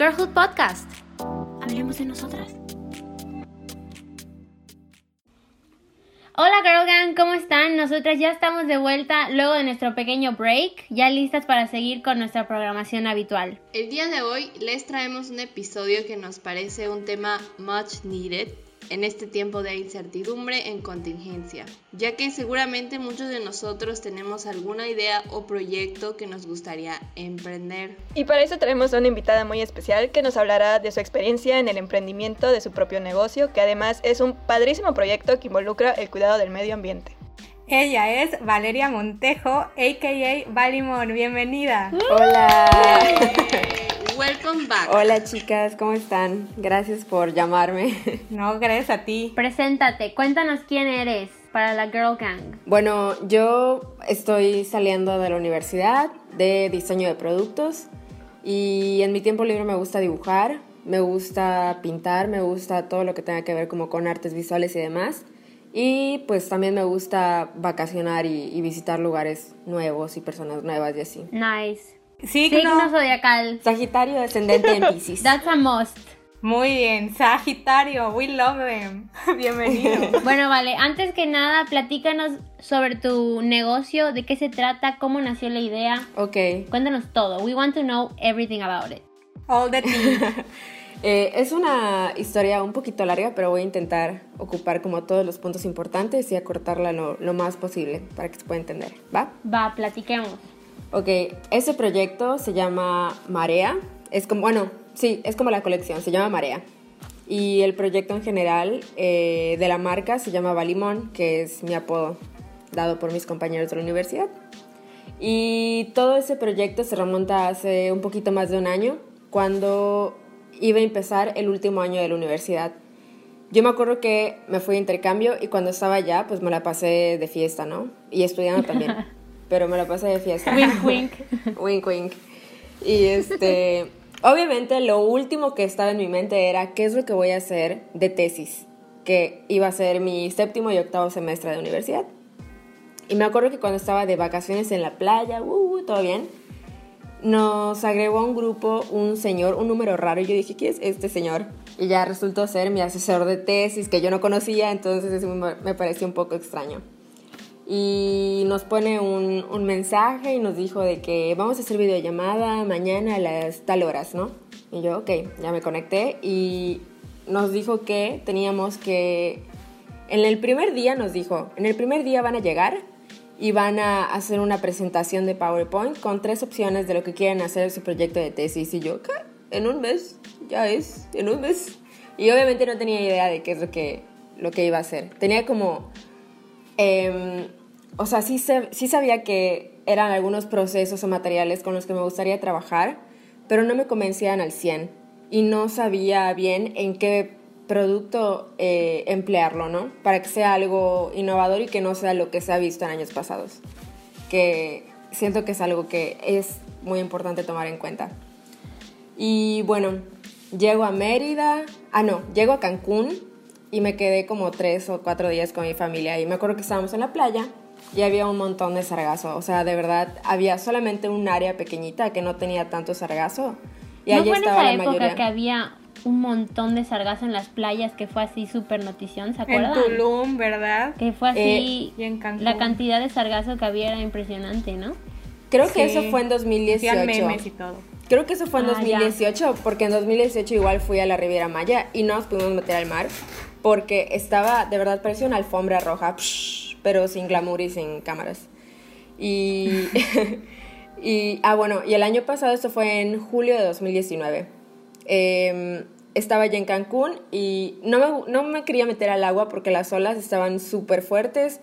Girlhood Podcast. Hablemos de nosotras. Hola Girl Gang, ¿cómo están? Nosotras ya estamos de vuelta luego de nuestro pequeño break, ya listas para seguir con nuestra programación habitual. El día de hoy les traemos un episodio que nos parece un tema much needed en este tiempo de incertidumbre en contingencia, ya que seguramente muchos de nosotros tenemos alguna idea o proyecto que nos gustaría emprender. Y para eso tenemos a una invitada muy especial que nos hablará de su experiencia en el emprendimiento de su propio negocio, que además es un padrísimo proyecto que involucra el cuidado del medio ambiente. Ella es Valeria Montejo, a.k.a. Valimon. Bienvenida. Hola. Welcome back. Hola chicas, ¿cómo están? Gracias por llamarme. No, gracias a ti. Preséntate, cuéntanos quién eres para la Girl Gang. Bueno, yo estoy saliendo de la universidad de diseño de productos y en mi tiempo libre me gusta dibujar, me gusta pintar, me gusta todo lo que tenga que ver como con artes visuales y demás. Y pues también me gusta vacacionar y, y visitar lugares nuevos y personas nuevas y así. Nice. Signo. Signo zodiacal. Sagitario descendente en Pisces. That's a must. Muy bien. Sagitario, we love them. Bienvenido. Bueno, vale, antes que nada, platícanos sobre tu negocio, de qué se trata, cómo nació la idea. Ok. Cuéntanos todo. We want to know everything about it. All the tea. Eh, es una historia un poquito larga, pero voy a intentar ocupar como todos los puntos importantes y acortarla lo, lo más posible para que se pueda entender. ¿Va? Va, platiquemos. Ok, ese proyecto se llama Marea. Es como, bueno, sí, es como la colección, se llama Marea. Y el proyecto en general eh, de la marca se llama Balimón, que es mi apodo dado por mis compañeros de la universidad. Y todo ese proyecto se remonta hace un poquito más de un año, cuando iba a empezar el último año de la universidad. Yo me acuerdo que me fui de intercambio y cuando estaba allá, pues me la pasé de fiesta, ¿no? Y estudiando también, pero me la pasé de fiesta. Wink, wink. wink, wink. Y este, obviamente lo último que estaba en mi mente era qué es lo que voy a hacer de tesis, que iba a ser mi séptimo y octavo semestre de universidad. Y me acuerdo que cuando estaba de vacaciones en la playa, uh, uh, todo bien, nos agregó a un grupo un señor, un número raro, y yo dije, ¿quién es este señor? Y ya resultó ser mi asesor de tesis, que yo no conocía, entonces me pareció un poco extraño. Y nos pone un, un mensaje y nos dijo de que vamos a hacer videollamada mañana a las tal horas, ¿no? Y yo, ok, ya me conecté y nos dijo que teníamos que... En el primer día nos dijo, en el primer día van a llegar y van a hacer una presentación de PowerPoint con tres opciones de lo que quieren hacer su proyecto de tesis. Y yo, ¿qué? En un mes, ya es, en un mes. Y obviamente no tenía idea de qué es lo que, lo que iba a hacer. Tenía como... em, o sea, sí, sí sabía que eran algunos procesos o materiales con los que me gustaría trabajar, pero no me convencían al 100 y no sabía bien en qué producto eh, emplearlo, ¿no? Para que sea algo innovador y que no sea lo que se ha visto en años pasados, que siento que es algo que es muy importante tomar en cuenta. Y bueno, llego a Mérida, ah no, llego a Cancún y me quedé como tres o cuatro días con mi familia y me acuerdo que estábamos en la playa y había un montón de sargazo, o sea, de verdad, había solamente un área pequeñita que no tenía tanto sargazo y ¿No allí fue en estaba esa la época mayoría. que había un montón de sargazo en las playas que fue así súper notición, ¿se en acuerdan? Tulum, ¿verdad? Que fue así, y en Cancún. la cantidad de sargazo que había era impresionante, ¿no? Creo que Sí. eso fue en 2018. Hacían memes y todo. Creo que eso fue en Ah, ya. 2018, porque en 2018 igual fui a la Riviera Maya y no nos pudimos meter al mar, porque estaba, de verdad, parecía una alfombra roja, psh, pero sin glamour y sin cámaras. Y, y, ah, bueno, y el año pasado, esto fue en julio de 2019. Em, estaba ya en Cancún y no me, no me quería meter al agua porque las olas estaban súper fuertes.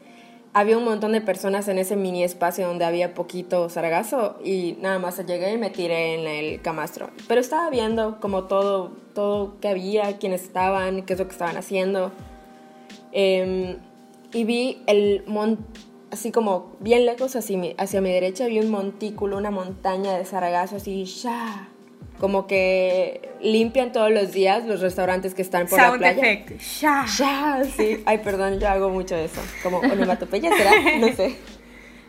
Había un montón de personas en ese mini espacio donde había poquito sargazo y nada más llegué y me tiré en el camastro. Pero estaba viendo como todo, todo que había, quiénes estaban, qué es lo que estaban haciendo. Em, y vi el mon así como bien lejos hacia mi, hacia mi derecha, vi un montículo, una montaña de sargazo así, ya. Como que limpian todos los días los restaurantes que están por Sound la playa. effect. Sha. Ya, sí. Ay, perdón, yo hago mucho eso. Como onomatopeya, ¿será? No sé.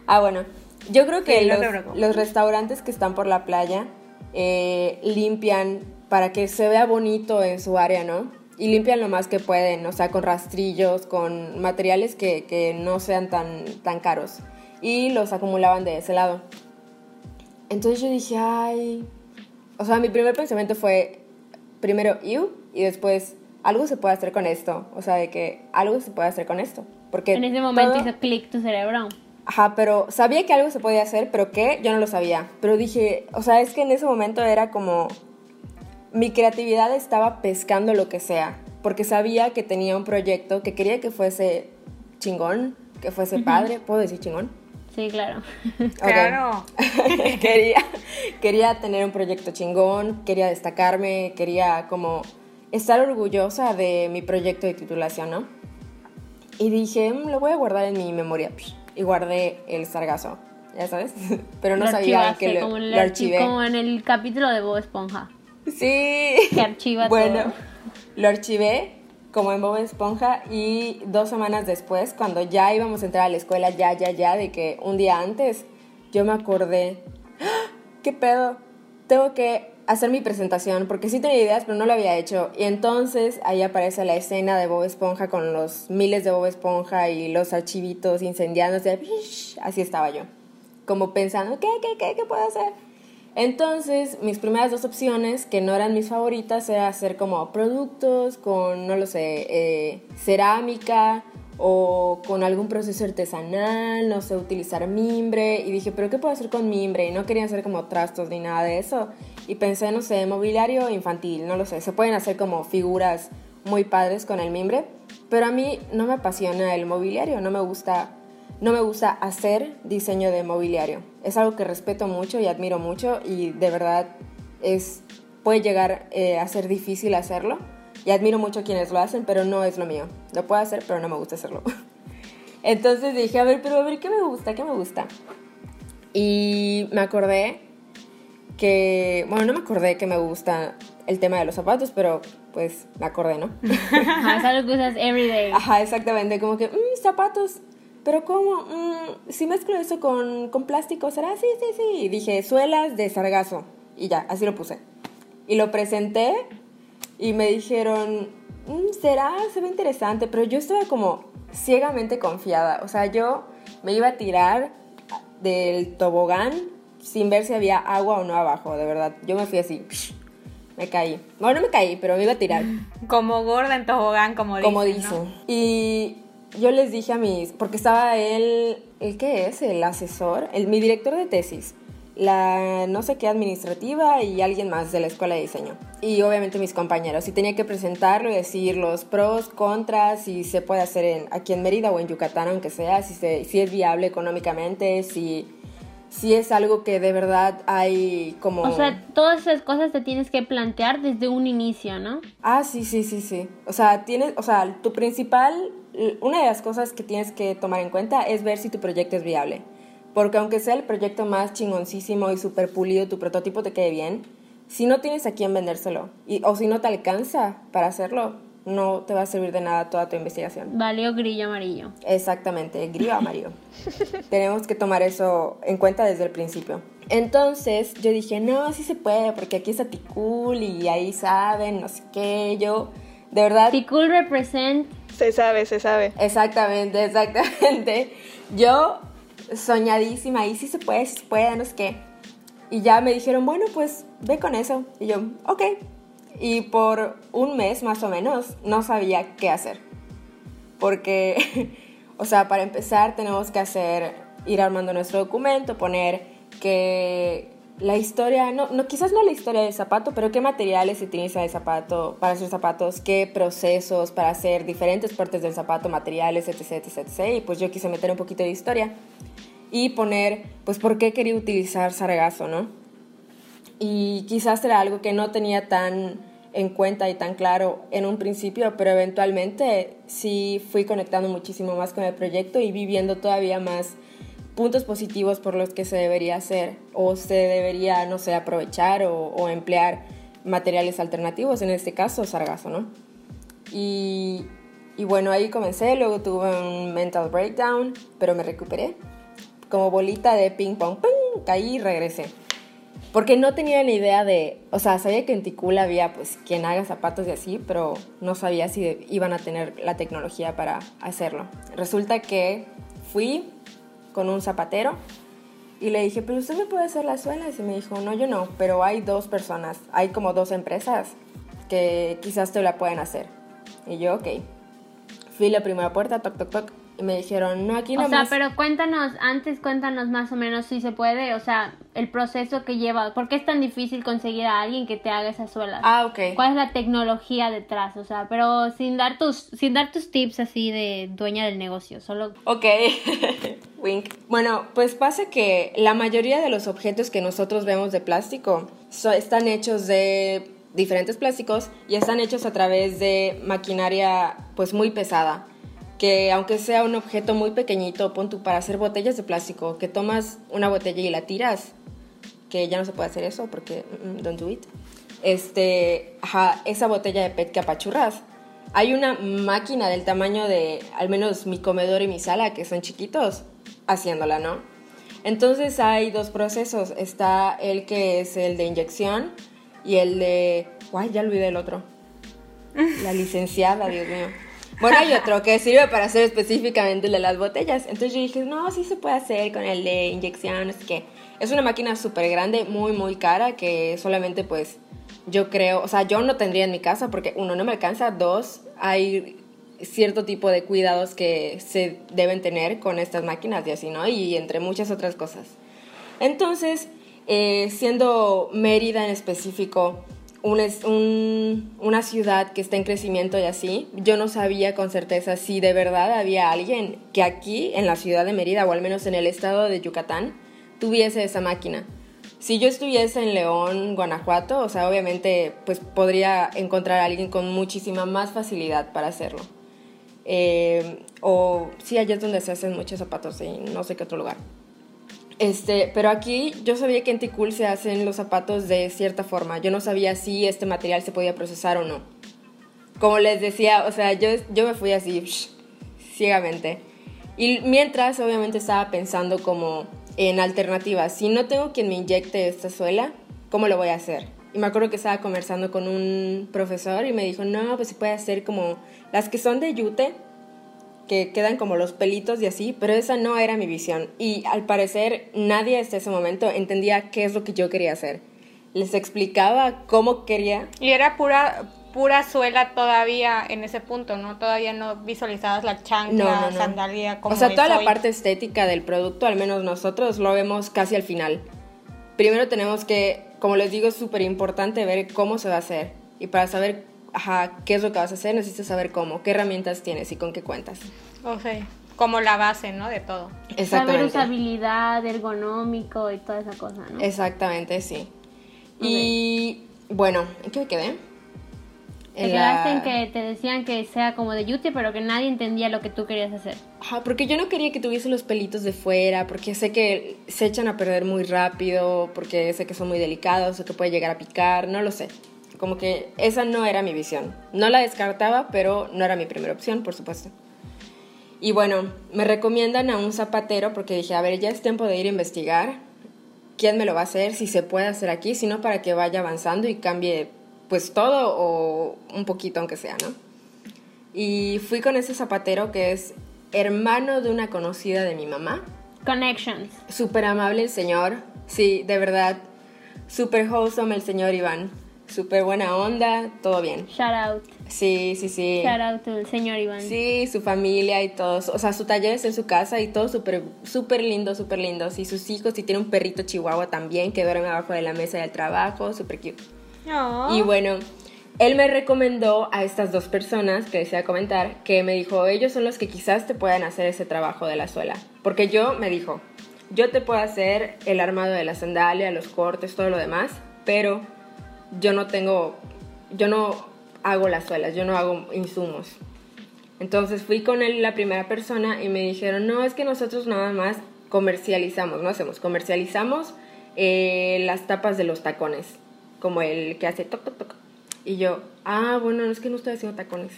Ah, bueno. Yo creo que Sí, los, los restaurantes que están por la playa eh, limpian para que se vea bonito en su área, ¿no? Y limpian lo más que pueden, o sea, con rastrillos, con materiales que, que no sean tan, tan caros. Y los acumulaban de ese lado. Entonces yo dije, ay. O sea, mi primer pensamiento fue primero, you, y después, algo se puede hacer con esto. O sea, de que algo se puede hacer con esto. Porque En ese momento todo- hizo clic tu cerebro. Ajá, pero sabía que algo se podía hacer, pero qué, yo no lo sabía. Pero dije, o sea, es que en ese momento era como. Mi creatividad estaba pescando lo que sea. Porque sabía que tenía un proyecto que quería que fuese chingón, que fuese padre. ¿Puedo decir chingón? Sí, claro. Claro. quería, quería tener un proyecto chingón, quería destacarme, quería como estar orgullosa de mi proyecto de titulación, ¿no? Y dije, "Mm, lo voy a guardar en mi memoria. Y guardé el sargazo, ya sabes. Pero no Lo sabía que lo, como, lo archi- archivé. como en el capítulo de Bob Esponja. Sí. Que archiva bueno, todo. lo archivé como en Bob Esponja y dos semanas después, cuando ya íbamos a entrar a la escuela, ya, ya, ya, de que un día antes, yo me acordé, ¡Ah! ¿qué pedo? Tengo que hacer mi presentación, porque sí tenía ideas, pero no lo había hecho. Y entonces ahí aparece la escena de Bob Esponja con los miles de Bob Esponja y los archivitos incendiándose. Así estaba yo, como pensando, ¿qué, qué, qué, qué puedo hacer? Entonces, mis primeras dos opciones, que no eran mis favoritas, era hacer como productos con, no lo sé, eh, cerámica o con algún proceso artesanal, no sé, utilizar mimbre. Y dije, ¿pero qué puedo hacer con mimbre? Y no quería hacer como trastos ni nada de eso. Y pensé, no sé, mobiliario infantil, no lo sé. Se pueden hacer como figuras muy padres con el mimbre. Pero a mí no me apasiona el mobiliario, no me gusta no me gusta hacer diseño de mobiliario. Es algo que respeto mucho y admiro mucho y de verdad es, puede llegar eh, a ser difícil hacerlo. Y admiro mucho a quienes lo hacen, pero no es lo mío. Lo puedo hacer, pero no me gusta hacerlo. Entonces dije, a ver, pero a ver, ¿qué me gusta? ¿Qué me gusta? Y me acordé que, bueno, no me acordé que me gusta el tema de los zapatos, pero pues me acordé, ¿no? Ajá, es algo que usas everyday. Ajá, exactamente, como que, mmm, zapatos, pero ¿cómo? Mm, si mezclo eso con, con plástico, ¿será? Sí, sí, sí. Y dije, suelas de sargazo. Y ya, así lo puse. Y lo presenté y me dijeron, "Mm, ¿será? Se ve interesante. Pero yo estaba como ciegamente confiada. O sea, yo me iba a tirar del tobogán sin ver si había agua o no abajo, de verdad. Yo me fui así, me caí. Bueno, no me caí, pero me iba a tirar Como gorda en tobogán, como dicen. como ¿no? dicen. Y yo les dije a mis, porque estaba él, ¿el qué es? El asesor, el, mi director de tesis, la no sé qué administrativa y alguien más de la escuela de diseño. Y obviamente mis compañeros. Y tenía que presentarlo y decir los pros, contras, si se puede hacer en, aquí en Mérida o en Yucatán, aunque sea, si, se, si es viable económicamente, si, si es algo que de verdad hay como... O sea, todas esas cosas te tienes que plantear desde un inicio, ¿no? Ah, sí, sí, sí, sí. O sea, tienes, o sea, tu principal, una de las cosas que tienes que tomar en cuenta es ver si tu proyecto es viable. Porque aunque sea el proyecto más chingoncísimo y super pulido, tu prototipo te quede bien, si no tienes a quién vendérselo, y, o si no te alcanza para hacerlo, no te va a servir de nada toda tu investigación. Valió grillo amarillo. Exactamente, grillo amarillo. Tenemos que tomar eso en cuenta desde el principio. Entonces yo dije, no, sí se puede, porque aquí está Ticul y ahí saben, no sé qué. Yo, de verdad, Ticul represent. Se sabe, se sabe. exactamente, exactamente. Yo, soñadísima, ahí sí se puede, sí se puede, no sé qué. Y ya me dijeron, bueno, pues ve con eso. Y yo, ok. Y por un mes más o menos no sabía qué hacer. Porque, o sea, para empezar tenemos que hacer, ir armando nuestro documento, poner que la historia, no, no, quizás no la historia del zapato, pero qué materiales se utiliza el zapato para hacer zapatos, qué procesos para hacer diferentes partes del zapato, materiales, etc, etc, etc. Y pues yo quise meter un poquito de historia y poner, pues, por qué quería utilizar sargazo, ¿no? Y quizás era algo que no tenía tan en cuenta y tan claro en un principio, pero eventualmente sí fui conectando muchísimo más con el proyecto y viviendo todavía más puntos positivos por los que se debería hacer o se debería, no sé, aprovechar o, emplear materiales alternativos, en este caso sargazo, ¿no? Y, y bueno, ahí comencé, luego tuve un mental breakdown, pero me recuperé. Como bolita de ping pong, ¡pum! caí y regresé. porque no tenía ni idea de, o sea, sabía que en Ticula había pues quien haga zapatos y así, pero no sabía si iban a tener la tecnología para hacerlo. Resulta que fui con un zapatero y le dije, pero usted me puede hacer las suelas. Y me dijo, no, yo no, pero hay dos personas, hay como dos empresas que quizás te la pueden hacer. Y yo, ok. Fui a la primera puerta, toc, toc, toc, y me dijeron, no, aquí no O sea, pero cuéntanos, antes cuéntanos más o menos si se puede, o sea, el proceso que lleva, ¿por qué es tan difícil conseguir a alguien que te haga esas suelas? Ah, ok. ¿Cuál es la tecnología detrás? O sea, pero sin dar tus, sin dar tus tips así de dueña del negocio, solo... Ok, wink. Bueno, pues pasa que la mayoría de los objetos que nosotros vemos de plástico so- están hechos de diferentes plásticos y están hechos a través de maquinaria pues muy pesada que aunque sea un objeto muy pequeñito, pon tú para hacer botellas de plástico, que tomas una botella y la tiras, que ya no se puede hacer eso porque mm, mm, don't do it. Este, ajá, esa botella de PET que apachurras. Hay una máquina del tamaño de al menos mi comedor y mi sala, que son chiquitos, haciéndola, ¿no? Entonces hay dos procesos. Está el que es el de inyección y el de... Guay, ya olvidé el otro. La licenciada, Dios mío. Bueno, hay otro que sirve para hacer específicamente el de las botellas. Entonces yo dije, no, sí se puede hacer con el de inyección, es que es una máquina súper grande, muy, muy cara, que solamente pues yo creo, o sea, yo no tendría en mi casa porque uno, no me alcanza, dos, hay cierto tipo de cuidados que se deben tener con estas máquinas y así, ¿no? Y entre muchas otras cosas. Entonces, eh, siendo Mérida en específico, una ciudad que está en crecimiento y así, yo no sabía con certeza si de verdad había alguien que aquí en la ciudad de Mérida o al menos en el estado de Yucatán tuviese esa máquina. Si yo estuviese en León, Guanajuato, o sea, obviamente pues podría encontrar a alguien con muchísima más facilidad para hacerlo. Eh, o sí, allá es donde se hacen muchos zapatos y no sé qué otro lugar. Este, pero aquí yo sabía que en Ticul se hacen los zapatos de cierta forma. Yo no sabía si este material se podía procesar o no. Como les decía, o sea, yo, yo me fui así, psh, ciegamente. Y mientras, obviamente, estaba pensando como en alternativas. Si no tengo quien me inyecte esta suela, ¿cómo lo voy a hacer? Y me acuerdo que estaba conversando con un profesor y me dijo, no, pues se puede hacer como las que son de yute, que quedan como los pelitos y así, pero esa no era mi visión. Y al parecer nadie hasta ese momento entendía qué es lo que yo quería hacer. Les explicaba cómo quería. Y era pura pura suela todavía en ese punto, ¿no? Todavía no visualizabas la chancla, No, no, no. sandalia como o sea, toda la parte estética del producto, al menos nosotros, lo vemos casi al final. Primero tenemos que, como les digo, es súper importante ver cómo se va a hacer. Y para saber ajá, qué es lo que vas a hacer, necesitas saber cómo, qué herramientas tienes y con qué cuentas. O sea, como la base, ¿no? De todo. Saber Exactamente. usabilidad, ergonómico y toda esa cosa, ¿no? Exactamente, sí. Y bueno, ¿en qué me quedé? Te En quedaste en que te decían que sea como de yute, pero que nadie entendía lo que tú querías hacer. Ajá, porque yo no quería que tuviese los pelitos de fuera, porque sé que se echan a perder muy rápido, porque sé que son muy delicados o que puede llegar a picar, no lo sé. Como que esa no era mi visión. No la descartaba, pero no era mi primera opción, por supuesto. Y bueno, me recomiendan a un zapatero porque dije, a ver, ya es tiempo de ir a investigar quién me lo va a hacer, si se puede hacer aquí, si no para que vaya avanzando y cambie pues todo o un poquito aunque sea, ¿no? Y fui con ese zapatero que es hermano de una conocida de mi mamá. Connections. Súper amable el señor. Sí, de verdad. Súper wholesome el señor Iván. Súper buena onda, todo bien. Shout out. Sí, sí, sí. Shout out to el señor Iván. Sí, su familia y todos. O sea, su taller es en su casa y todo súper súper lindo, súper lindo. Y sus hijos, y tiene un perrito chihuahua también que duerme abajo de la mesa del trabajo, súper cute. Y bueno, él me recomendó a estas dos personas que desea comentar, que me dijo, ellos son los que quizás te puedan hacer ese trabajo de la suela. Porque yo me dijo, yo te puedo hacer el armado de la sandalia, los cortes, todo lo demás, pero yo no tengo, yo no hago las suelas, yo no hago insumos. Entonces fui con él la primera persona y me dijeron, no, es que nosotros nada más comercializamos, no hacemos, comercializamos eh, las tapas de los tacones, como el que hace toc, toc, toc. Y yo, ah, bueno, no es que no estoy haciendo tacones.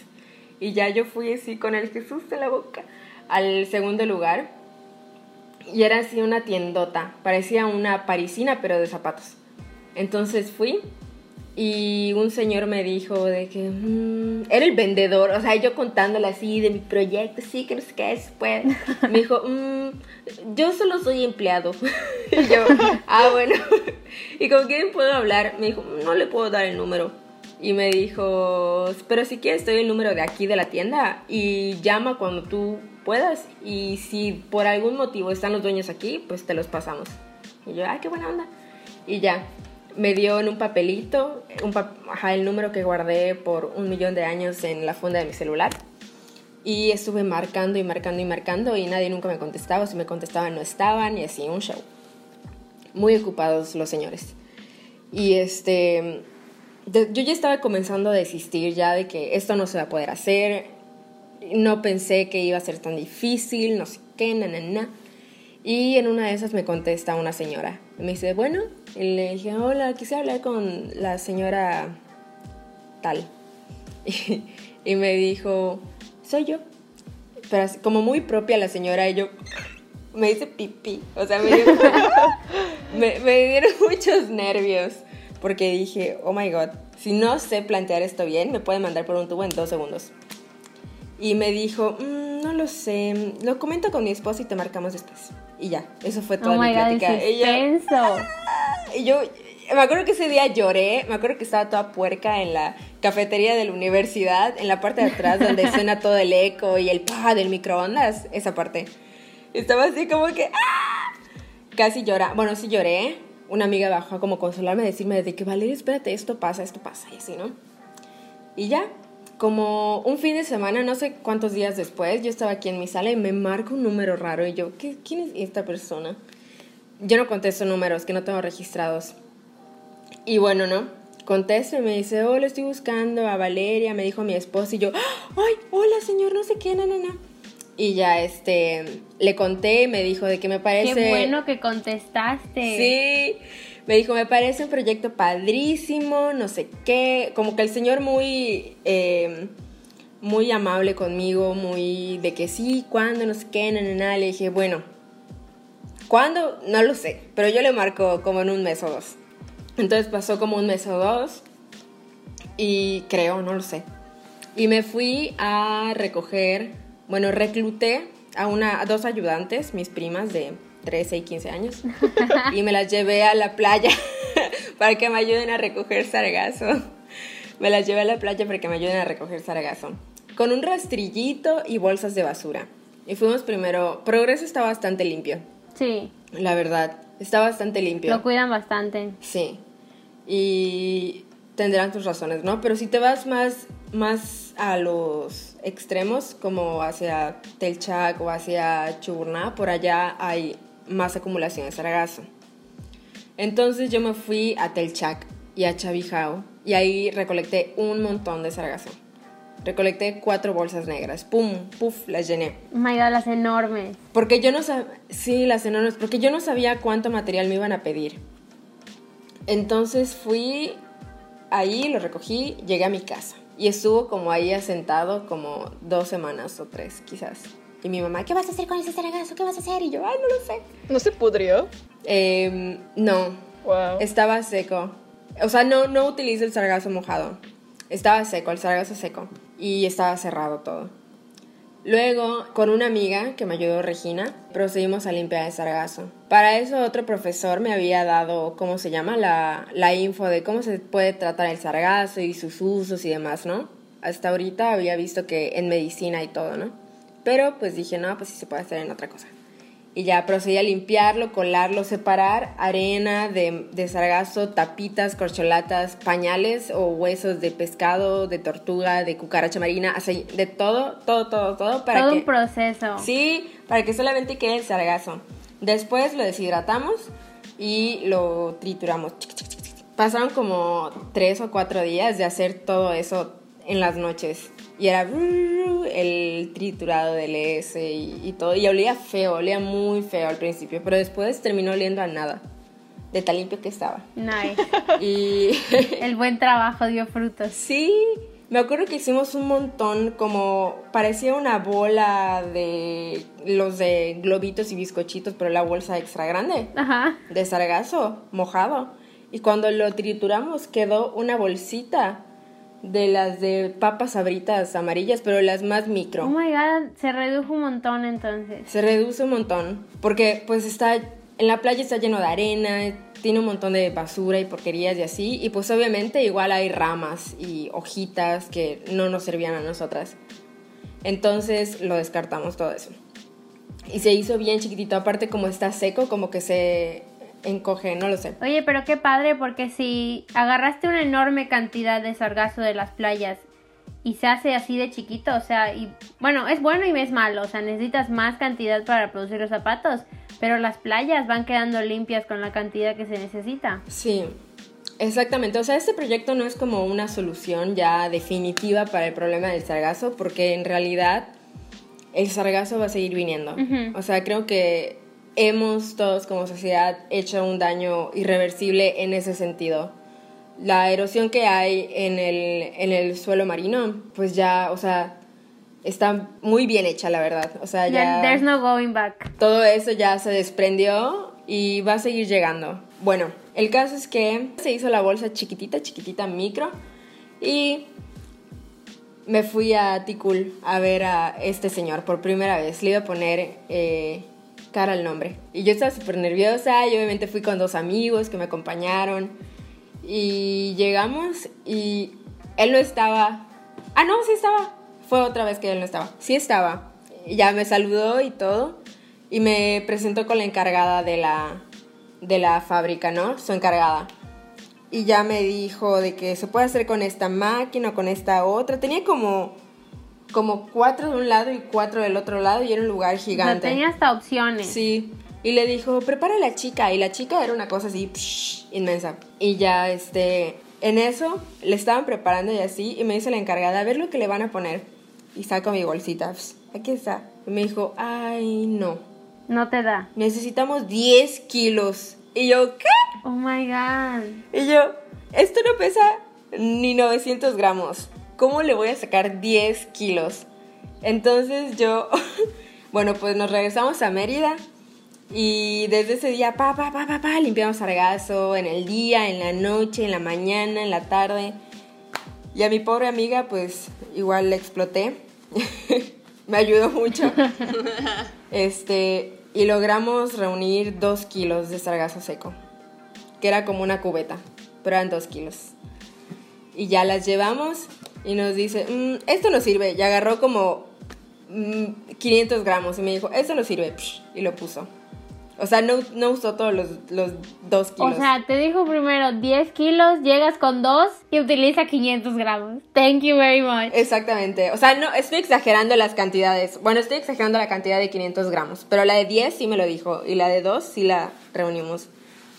Y ya yo fui así con el Jesús en la boca al segundo lugar. Y era así una tiendota, parecía una parisina, pero de zapatos. Entonces fui y un señor me dijo de que mm, era el vendedor, o sea, yo contándole así de mi proyecto, sí, que no sé qué es, pues. Me dijo, mm, yo solo soy empleado. y yo, ah, bueno. ¿Y con quién puedo hablar? Me dijo, no le puedo dar el número. Y me dijo, pero si quieres doy el número de aquí de la tienda y llama cuando tú puedas. Y si por algún motivo están los dueños aquí, pues te los pasamos. Y yo, ah, qué buena onda. Y ya, me dio en un papelito el número que guardé por un millón de años en la funda de mi celular. Y estuve marcando y marcando y marcando y nadie nunca me contestaba. Si me contestaban no estaban y así, un show. Muy ocupados los señores. Y este, yo ya estaba comenzando a desistir ya de que esto no se va a poder hacer. No pensé que iba a ser tan difícil, no sé qué, na, na, na. Y en una de esas me contesta una señora. Me dice, bueno, y le dije, hola, quisiera hablar con la señora tal. Y, me dijo, soy yo. Pero como muy propia la señora, y yo me dice pipí. O sea, me, me, me dieron muchos nervios. Porque dije, oh my god, si no sé plantear esto bien, me puede mandar por un tubo en dos segundos. Y me dijo, mm, no lo sé, lo comento con mi esposo y te marcamos después. Y ya, eso fue toda oh mi my plática. God, y yo, me acuerdo que ese día lloré, me acuerdo que estaba toda puerca en la cafetería de la universidad, en la parte de atrás donde suena todo el eco y el pa del microondas, esa parte. Estaba así como que, ¡ah! Casi llora. Bueno, sí lloré. Una amiga bajó a como consolarme, decirme de que, vale, espérate, esto pasa, esto pasa, y así, ¿no? Y ya, como un fin de semana, no sé cuántos días después, yo estaba aquí en mi sala y me marca un número raro y yo, ¿qué, ¿quién es esta persona? Yo no contesto números que no tengo registrados. Y bueno, ¿no? Contesto y me dice, hola, estoy buscando a Valeria, me dijo mi esposo y yo, ay, hola señor, no sé qué, no, no, no. Y ya, este, le conté y me dijo de que me parece... Qué bueno que contestaste. Sí, me dijo, me parece un proyecto padrísimo, no sé qué, como que el señor muy, eh, muy amable conmigo, muy de que sí, cuándo, no sé qué, no, no, no. Le dije, bueno, ¿cuándo? No lo sé, pero yo le marco como en un mes o dos. Entonces pasó como un mes o dos y creo, no lo sé. Y me fui a recoger, bueno, recluté a, una, a dos ayudantes, mis primas de 13 y 15 años y me las llevé a la playa para que me ayuden a recoger sargazo. Me las llevé a la playa para que me ayuden a recoger sargazo. Con un rastrillito y bolsas de basura. Y fuimos primero. Progreso está bastante limpio. Sí. La verdad, está bastante limpio. Lo cuidan bastante. Sí. Y tendrán tus razones, ¿no? Pero si te vas más, más a los extremos, como hacia Telchac o hacia Chuburná, por allá hay más acumulación de sargazo. Entonces yo me fui a Telchac y a Chavijao y ahí recolecté un montón de sargazo. Recolecté cuatro bolsas negras. ¡Pum! ¡Puf! Las llené. Oh my god, las enormes. Porque yo no sabía. Sí, las enormes. Porque yo no sabía cuánto material me iban a pedir. Entonces fui ahí, lo recogí, llegué a mi casa. Y estuvo como ahí asentado como dos semanas o tres, quizás. Y mi mamá, ¿qué vas a hacer con ese sargazo? ¿Qué vas a hacer? Y yo, ay, no lo sé. ¿No se pudrió? Eh, no. Wow. Estaba seco. O sea, no, no utilizo el sargazo mojado. Estaba seco, el sargazo seco. Y estaba cerrado todo. Luego, con una amiga que me ayudó, Regina, procedimos a limpiar el sargazo. Para eso otro profesor me había dado, ¿cómo se llama? La, la info de cómo se puede tratar el sargazo y sus usos y demás, ¿no? Hasta ahorita había visto que en medicina y todo, ¿no? Pero pues dije, no, pues sí se puede hacer en otra cosa. Y ya procedí a limpiarlo, colarlo, separar arena de, de sargazo, tapitas, corcholatas, pañales o huesos de pescado, de tortuga, de cucaracha marina, así, de todo, todo, todo, todo. Para Todo que, un proceso. Sí, para que solamente quede el sargazo. Después lo deshidratamos y lo trituramos. Pasaron como tres o cuatro días de hacer todo eso en las noches. Y era el triturado del S y, y todo. Y olía feo, olía muy feo al principio. Pero después terminó oliendo a nada. De tan limpio que estaba. Nice. Y El buen trabajo dio frutos. sí, me acuerdo que hicimos un montón, como parecía una bola de los de globitos y bizcochitos, pero la bolsa extra grande Ajá. de sargazo mojado. Y cuando lo trituramos quedó una bolsita de las de papas sabritas amarillas, pero las más micro. Oh my god, se redujo un montón entonces. Se reduce un montón, porque pues está, en la playa está lleno de arena, tiene un montón de basura y porquerías y así, y pues obviamente igual hay ramas y hojitas que no nos servían a nosotras. Entonces lo descartamos todo eso. Y se hizo bien chiquitito, aparte como está seco, como que se encoge, no lo sé. Oye, pero qué padre, porque si agarraste una enorme cantidad de sargazo de las playas y se hace así de chiquito, o sea, y bueno, es bueno y es malo, o sea, necesitas más cantidad para producir los zapatos, pero las playas van quedando limpias con la cantidad que se necesita. Sí, exactamente. O sea, este proyecto no es como una solución ya definitiva para el problema del sargazo, porque en realidad el sargazo va a seguir viniendo. O sea, creo que hemos todos como sociedad hecho un daño irreversible en ese sentido. La erosión que hay en el, en el suelo marino, pues ya, o sea, está muy bien hecha, la verdad. O sea, ya... There's no going back. Todo eso ya se desprendió y va a seguir llegando. Bueno, el caso es que se hizo la bolsa chiquitita, chiquitita, micro. Y me fui a Tikul a ver a este señor por primera vez. Le iba a poner eh, cara al nombre. Y yo estaba súper nerviosa y obviamente fui con dos amigos que me acompañaron. Y llegamos y él no estaba. Ah, no, sí estaba. Fue otra vez que él no estaba. Sí estaba. Ya me saludó y todo. Y me presentó con la encargada de la, de la fábrica, ¿no? Su encargada. Y ya me dijo de que se puede hacer con esta máquina o con esta otra. Tenía como como cuatro de un lado y cuatro del otro lado y era un lugar gigante. tenía hasta opciones. Sí. Y le dijo, prepara la chica. Y la chica era una cosa así, inmensa. Y ya, este, en eso le estaban preparando y así. Y me dice la encargada, a ver lo que le van a poner. Y saco mi bolsita. aquí está. Y me dijo, ay, no. No te da. Necesitamos 10 kilos. Y yo, ¿qué? Oh my god. Y yo, esto no pesa ni 900 gramos. ¿Cómo le voy a sacar 10 kilos? Entonces yo, bueno, pues nos regresamos a Mérida y desde ese día, pa, pa, pa, pa, pa, limpiamos sargazo en el día, en la noche, en la mañana, en la tarde. Y a mi pobre amiga, pues igual le exploté. Me ayudó mucho. este, y logramos reunir 2 kilos de sargazo seco, que era como una cubeta, pero eran 2 kilos. Y ya las llevamos y nos dice, mm, esto no sirve. Y agarró como 500 mm, gramos y me dijo, esto no sirve. y lo puso. O sea, no, no usó todos los, los dos kilos. O sea, te dijo primero 10 kilos, llegas con dos y utiliza 500 gramos. Thank you very much. Exactamente. O sea, no, estoy exagerando las cantidades. Bueno, estoy exagerando la cantidad de 500 gramos. Pero la de 10 sí me lo dijo. Y la de 2 sí la reunimos.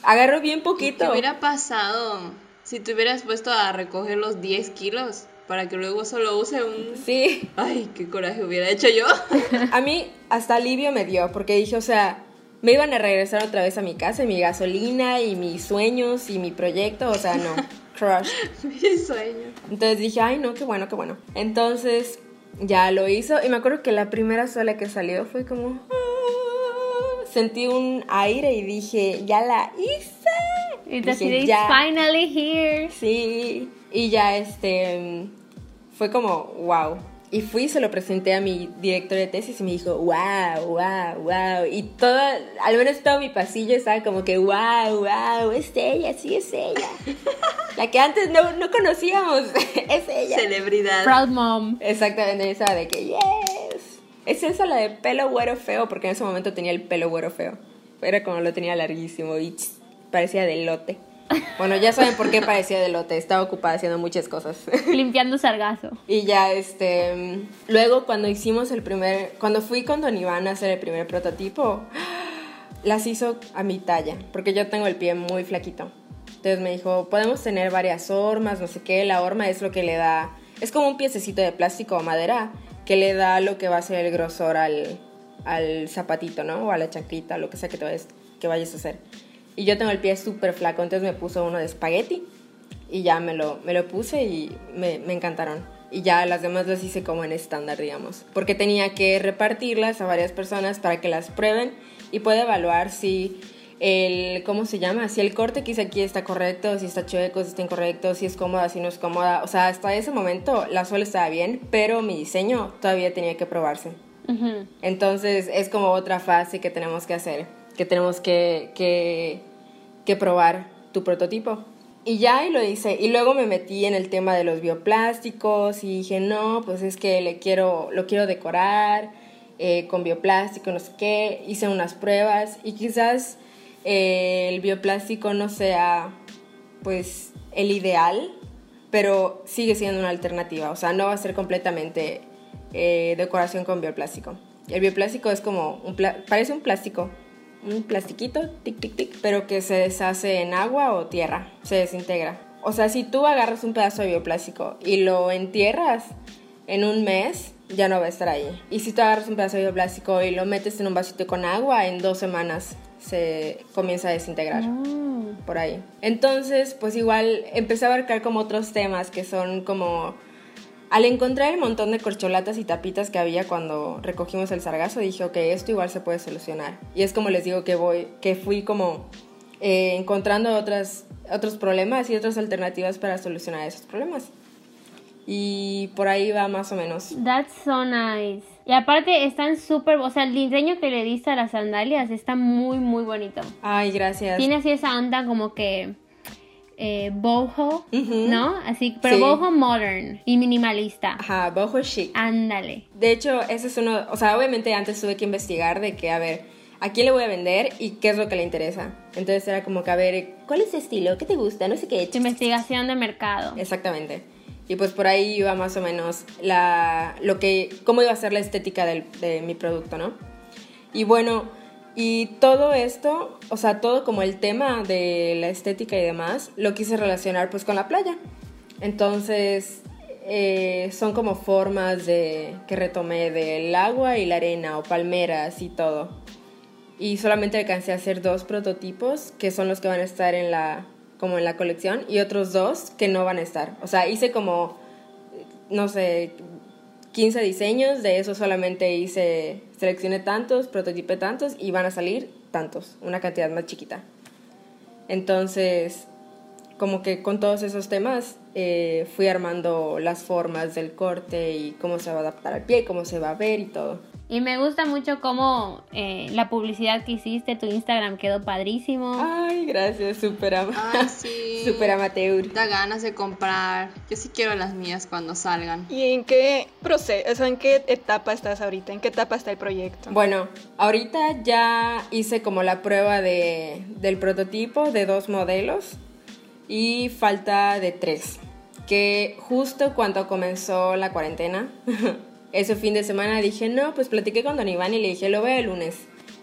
Agarró bien poquito. ¿Qué hubiera pasado si te hubieras puesto a recoger los 10 kilos? Para que luego solo use un... Sí. Ay, qué coraje hubiera hecho yo. a mí hasta alivio me dio, porque dije, o sea, me iban a regresar otra vez a mi casa, y mi gasolina y mis sueños y mi proyecto, o sea, no, crush. mi sueño. Entonces dije, ay, no, qué bueno, qué bueno. Entonces ya lo hizo y me acuerdo que la primera sola que salió fue como... Ah", sentí un aire y dije, ya la hice. Y dije, ya. finally here. Sí. Y ya este fue como, wow. Y fui y se lo presenté a mi director de tesis y me dijo, wow, wow, wow. Y todo, al menos todo mi pasillo estaba como que, wow, wow, es ella, sí es ella. La que antes no, no conocíamos, es ella. Celebridad. Proud mom. Exactamente, esa de que, yes. Es esa la de pelo güero feo, porque en ese momento tenía el pelo güero feo. Era como lo tenía larguísimo y parecía de lote. Bueno, ya saben por qué parecía de lote. Estaba ocupada haciendo muchas cosas. Limpiando sargazo. Y ya, este. Luego, cuando hicimos el primer. Cuando fui con Don Iván a hacer el primer prototipo, las hizo a mi talla. Porque yo tengo el pie muy flaquito. Entonces me dijo: Podemos tener varias hormas, no sé qué. La horma es lo que le da. Es como un piececito de plástico o madera que le da lo que va a ser el grosor al, al zapatito, ¿no? O a la chanclita, lo que sea que, te vayas, que vayas a hacer. Y yo tengo el pie súper flaco, entonces me puso uno de espagueti y ya me lo, me lo puse y me, me encantaron. Y ya las demás las hice como en estándar, digamos. Porque tenía que repartirlas a varias personas para que las prueben y pueda evaluar si el, ¿cómo se llama? Si el corte que hice aquí está correcto, si está chueco, si está incorrecto, si es cómoda, si no es cómoda. O sea, hasta ese momento la suela estaba bien, pero mi diseño todavía tenía que probarse. Ujú. Entonces es como otra fase que tenemos que hacer, que tenemos que, que, que probar tu prototipo. Y ya y lo hice. Y luego me metí en el tema de los bioplásticos y dije, no, pues es que le quiero, lo quiero decorar eh, con bioplástico, no sé qué. Hice unas pruebas y quizás eh, el bioplástico no sea pues el ideal, pero sigue siendo una alternativa. O sea, no va a ser completamente eh, decoración con bioplástico. El bioplástico es como, un parece un plástico, un plastiquito, tic, tic, tic, pero que se deshace en agua o tierra, se desintegra. O sea, si tú agarras un pedazo de bioplástico y lo entierras en un mes, ya no va a estar ahí. Y si tú agarras un pedazo de bioplástico y lo metes en un vasito con agua, en dos semanas se comienza a desintegrar Mm. por ahí. Entonces, pues igual empecé a abarcar como otros temas que son como... Al encontrar el montón de corcholatas y tapitas que había cuando recogimos el sargazo, dije, ok, esto igual se puede solucionar. Y es como les digo que voy, que fui como eh, encontrando otras, otros problemas y otras alternativas para solucionar esos problemas. Y por ahí va más o menos. That's so nice. Y aparte están súper, o sea, el diseño que le diste a las sandalias está muy, muy bonito. Ay, gracias. Tiene así esa onda como que eh, boho. ¿no? Así, pero Sí. boho modern y minimalista. Ajá, boho chic. Ándale. De hecho, ese es uno, o sea, obviamente antes tuve que investigar de que, a ver, ¿a quién le voy a vender y qué es lo que le interesa? Entonces era como que, a ver, ¿cuál es su estilo? ¿Qué te gusta? No sé qué. Tu investigación de mercado. Exactamente. Y pues por ahí iba más o menos la, lo que, cómo iba a ser la estética del- de mi producto, ¿no? Y bueno, y todo esto, o sea, todo como el tema de la estética y demás, lo quise relacionar pues con la playa. Entonces, eh, son como formas de, que retomé del agua y la arena o palmeras y todo. Y solamente alcancé a hacer dos prototipos, que son los que van a estar en la, como en la colección, y otros dos que no van a estar. O sea, hice como, no sé, 15 diseños, de eso solamente hice, seleccioné tantos, prototipé tantos, y van a salir tantos, una cantidad más chiquita. Entonces, como que con todos esos temas eh, fui armando las formas del corte y cómo se va a adaptar al pie, cómo se va a ver y todo. Y me gusta mucho cómo eh, la publicidad que hiciste, tu Instagram quedó padrísimo. Ay, gracias, súper ama Ay, sí. súper amateur. Da ganas de comprar. Yo sí quiero las mías cuando salgan. ¿Y en qué proceso, o sea, en qué etapa estás ahorita? ¿En qué etapa está el proyecto? Bueno, ahorita ya hice como la prueba de, del prototipo de dos modelos y falta de tres. Que justo cuando comenzó la cuarentena, ese fin de semana dije, no, pues platiqué con Don Iván y le dije, lo veo el lunes.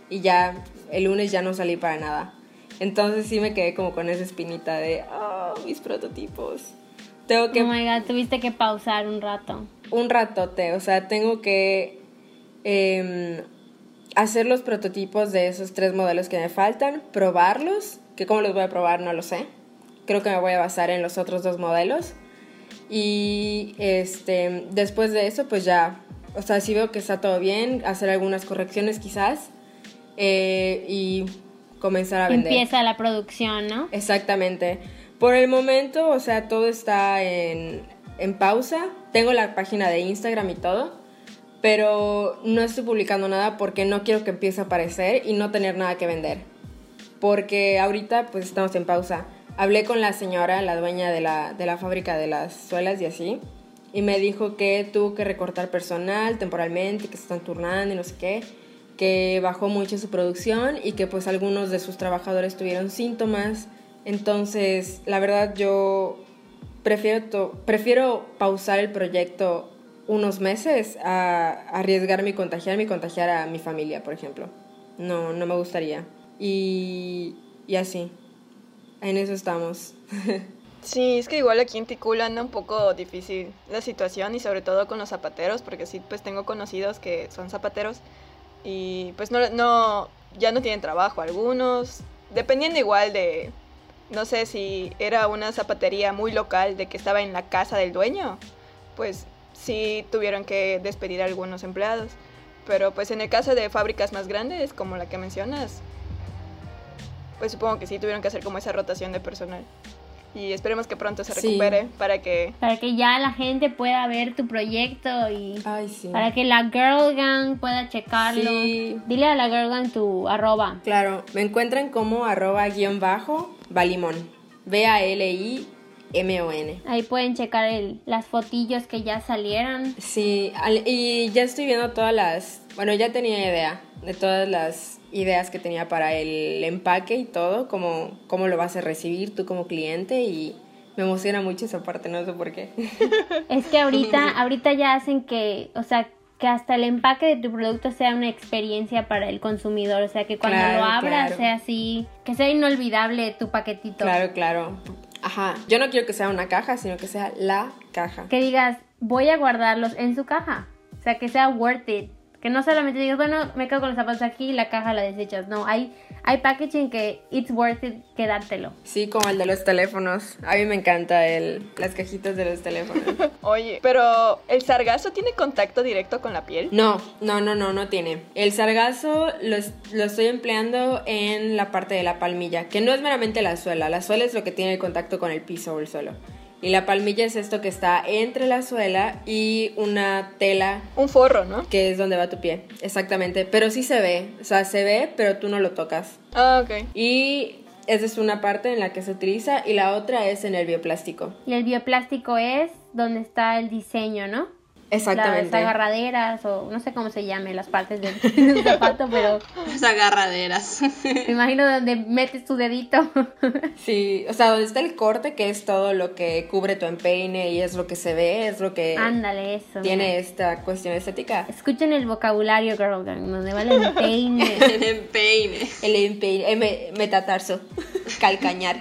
Y ya, el lunes ya no salí para nada. Entonces sí me quedé como con esa espinita de, oh, mis prototipos. Tengo que Oh my god, tuviste que pausar un rato. un ratote, o sea, tengo que em, hacer los prototipos de esos tres modelos que me faltan, probarlos, que cómo los voy a probar no lo sé. Creo que me voy a basar en los otros dos modelos. Y este, después de eso, pues ya, o sea, si veo que está todo bien, hacer algunas correcciones quizás eh, y comenzar a vender. Empieza la producción, ¿no? Exactamente. Por el momento, o sea, todo está en, en pausa. Tengo la página de Instagram y todo, pero no estoy publicando nada porque no quiero que empiece a aparecer y no tener nada que vender. Porque ahorita pues estamos en pausa. Hablé con la señora, la dueña de la, de la fábrica de las suelas y así, y me dijo que tuvo que recortar personal temporalmente, que se están turnando y no sé qué, que bajó mucho su producción y que pues algunos de sus trabajadores tuvieron síntomas. Entonces, la verdad yo prefiero, prefiero pausar el proyecto unos meses a arriesgarme y contagiarme y contagiar a mi familia, por ejemplo. No, no me gustaría. Y, y así. En eso estamos. Sí, es que igual aquí en Ticul anda un poco difícil la situación y sobre todo con los zapateros, porque sí, pues tengo conocidos que son zapateros y pues no, no, ya no tienen trabajo algunos, dependiendo igual de, no sé si era una zapatería muy local de que estaba en la casa del dueño, pues sí tuvieron que despedir a algunos empleados, pero pues en el caso de fábricas más grandes como la que mencionas, pues supongo que sí tuvieron que hacer como esa rotación de personal. Y esperemos que pronto se Sí. recupere para que... Para que ya la gente pueda ver tu proyecto y Ay, sí. para que la Girl Gang pueda checarlo. Sí. Dile a la Girl Gang tu arroba. Claro, me encuentran como arroba guion bajo Balimón. B-A-L-I-M-O-N. Ahí pueden checar el, las fotillos que ya salieron. Sí, al- y ya estoy viendo todas las... Bueno, ya tenía idea de todas las ideas que tenía para el empaque y todo, cómo, cómo lo vas a recibir tú como cliente y me emociona mucho esa parte, no sé por qué. Es que ahorita, ahorita ya hacen que, o sea, que hasta el empaque de tu producto sea una experiencia para el consumidor. O sea, que cuando Claro, lo abras claro. sea así, que sea inolvidable tu paquetito. Claro, claro. Ajá, yo no quiero que sea una caja, sino que sea la caja. Que digas, voy a guardarlos en su caja. O sea, que sea worth it. Que no solamente digas, bueno, me quedo con los zapatos aquí y la caja la desechas. No, hay, hay packaging que it's worth it quedártelo. Sí, como el de los teléfonos. A mí me encanta el, las cajitas de los teléfonos. Oye, pero ¿el sargazo tiene contacto directo con la piel? No, no, no, no, no tiene. El sargazo lo, lo estoy empleando en la parte de la palmilla, que no es meramente la suela. La suela es lo que tiene el contacto con el piso o el suelo. Y la palmilla es esto que está entre la suela y una tela Un forro, ¿no? que es donde va tu pie. Exactamente. Pero sí se ve. O sea, se ve, pero tú no lo tocas. Ah, ok. Y esa es una parte en la que se utiliza y la otra es en el bioplástico. Y el bioplástico es donde está el diseño, ¿no? Exactamente. Las agarraderas o no sé cómo se llame las partes del, del zapato, pero Las agarraderas. me imagino donde metes tu dedito. Sí, o sea, donde está el corte, que es todo lo que cubre tu empeine y es lo que se ve, es lo que Ándale, eso. tiene mira. esta cuestión estética. Escuchen el vocabulario, Girl Gang, donde va el empeine. en peine. El empeine, eh, me- metatarso, calcañar.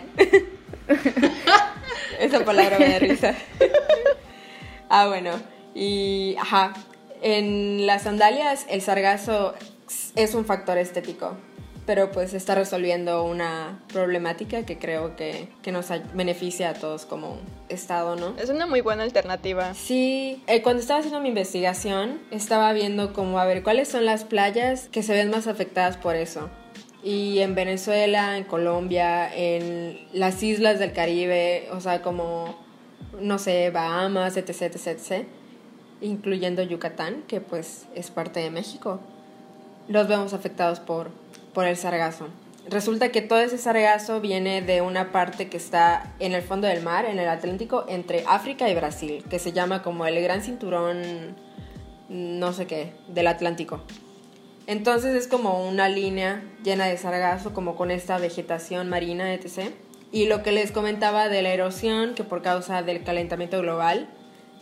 Esa palabra me da risa. ah, bueno, y ajá, en las sandalias el sargazo es un factor estético, pero pues está resolviendo una problemática que creo que, que nos beneficia a todos como estado, ¿no? Es una muy buena alternativa. Sí, eh, cuando estaba haciendo mi investigación, estaba viendo como a ver cuáles son las playas que se ven más afectadas por eso. Y en Venezuela, en Colombia, en las islas del Caribe, o sea, como, no sé, Bahamas, etc, etc, etc, incluyendo Yucatán, que pues es parte de México, los vemos afectados por, por el sargazo. Resulta que todo ese sargazo viene de una parte que está en el fondo del mar, en el Atlántico, entre África y Brasil, que se llama como el gran cinturón, no sé qué, del Atlántico. Entonces es como una línea llena de sargazo, como con esta vegetación marina, etc. Y lo que les comentaba de la erosión, que por causa del calentamiento global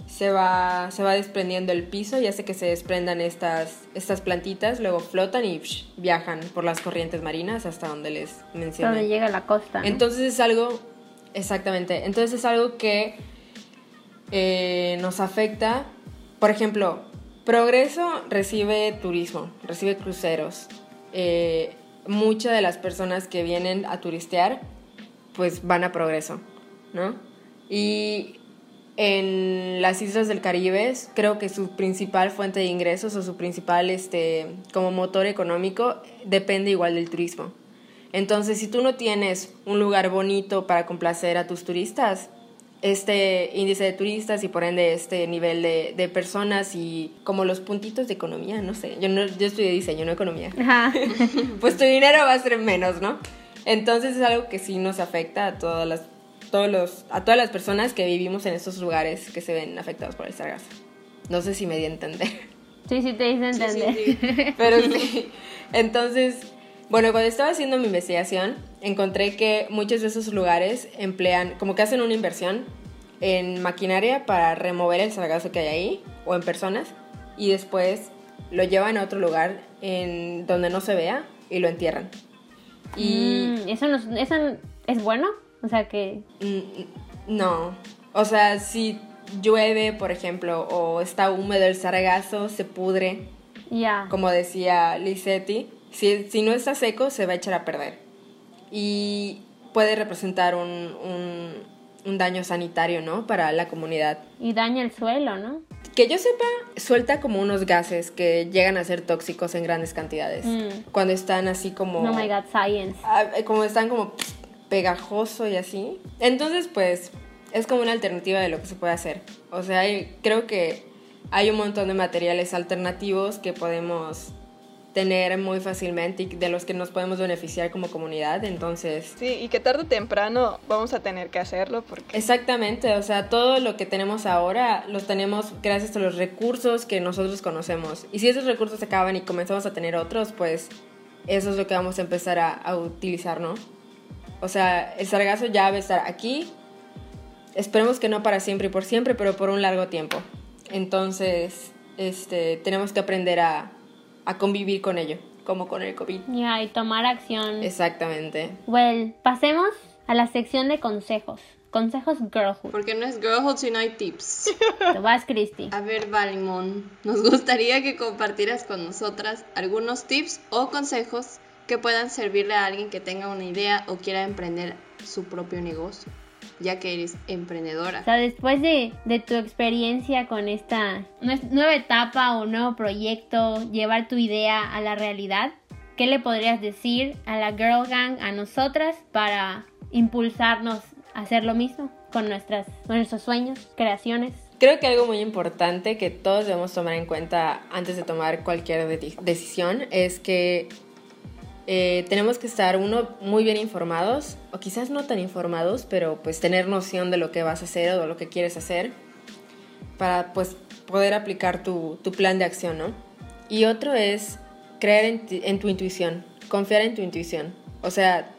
se va, se va desprendiendo el piso y hace que se desprendan estas, estas plantitas, luego flotan y psh, viajan por las corrientes marinas hasta donde les mencioné. donde llega la costa. ¿no? Entonces es algo, exactamente, entonces es algo que eh, nos afecta. Por ejemplo, Progreso recibe turismo, recibe cruceros. Eh, muchas de las personas que vienen a turistear, pues van a Progreso, ¿no? Y en las islas del Caribe, creo que su principal fuente de ingresos o su principal, este, como motor económico, depende igual del turismo. Entonces, si tú no tienes un lugar bonito para complacer a tus turistas, este índice de turistas y por ende este nivel de, de personas y como los puntitos de economía, no sé, yo, no, yo estudié diseño, no economía, Ajá. pues tu dinero va a ser menos, ¿no? Entonces es algo que sí nos afecta a todas las, todos los, a todas las personas que vivimos en estos lugares que se ven afectados por el sargazo. No sé si me di a entender. Sí, sí, te hice Sí, entender. sí, sí. Pero sí. Entonces, bueno, cuando estaba haciendo mi investigación, encontré que muchos de esos lugares emplean, como que hacen una inversión en maquinaria para remover el sargazo que hay ahí, o en personas, y después lo llevan a otro lugar en donde no se vea y lo entierran. Y Mm, ¿eso, no, ¿Eso es bueno? O sea que... mm, no, o sea, si llueve, por ejemplo, o está húmedo el sargazo, se pudre, Ya. como decía Lisetti, si, si no está seco se va a echar a perder. Y puede representar un, un- un daño sanitario, ¿no? Para la comunidad. Y daña el suelo, ¿no? que yo sepa, suelta como unos gases que llegan a ser tóxicos en grandes cantidades. Mm. Cuando están así como... Oh my god, science. Ah, eh, como están como pegajoso y así. Entonces, pues, es como una alternativa de lo que se puede hacer. O sea, hay- creo que hay un montón de materiales alternativos que podemos tener muy fácilmente y de los que nos podemos beneficiar como comunidad. Entonces, Sí, y que tarde o temprano vamos a tener que hacerlo porque... exactamente, o sea, todo lo que tenemos ahora los tenemos gracias a los recursos que nosotros conocemos. Y si esos recursos se acaban y comenzamos a tener otros, pues eso es lo que vamos a empezar a, a utilizar, ¿no? O sea, el sargazo ya va a estar aquí. Esperemos que no para siempre y por siempre, pero por un largo tiempo. Entonces, este, tenemos que aprender a, a convivir con ello, como con el COVID. Ya, y tomar acción. Exactamente. Well, pasemos a la sección de consejos. Consejos girlhood. Porque no es girlhood, sino hay tips. Te vas, Cristi. A ver, Valimón, nos gustaría que compartieras con nosotras algunos tips o consejos que puedan servirle a alguien que tenga una idea o quiera emprender su propio negocio, ya que eres emprendedora. O sea, después de, de tu experiencia con esta nue- nueva etapa o nuevo proyecto, llevar tu idea a la realidad, ¿qué le podrías decir a la Girl Gang, a nosotras, para impulsarnos a hacer lo mismo con, nuestras, con nuestros sueños, creaciones? Creo que algo muy importante que todos debemos tomar en cuenta antes de tomar cualquier de- decisión es que eh, tenemos que estar, uno, muy bien informados, o quizás no tan informados, pero pues tener noción de lo que vas a hacer o de lo que quieres hacer para pues poder aplicar tu, tu plan de acción, ¿no? Y otro es creer en, en tu intuición, confiar en tu intuición. O sea,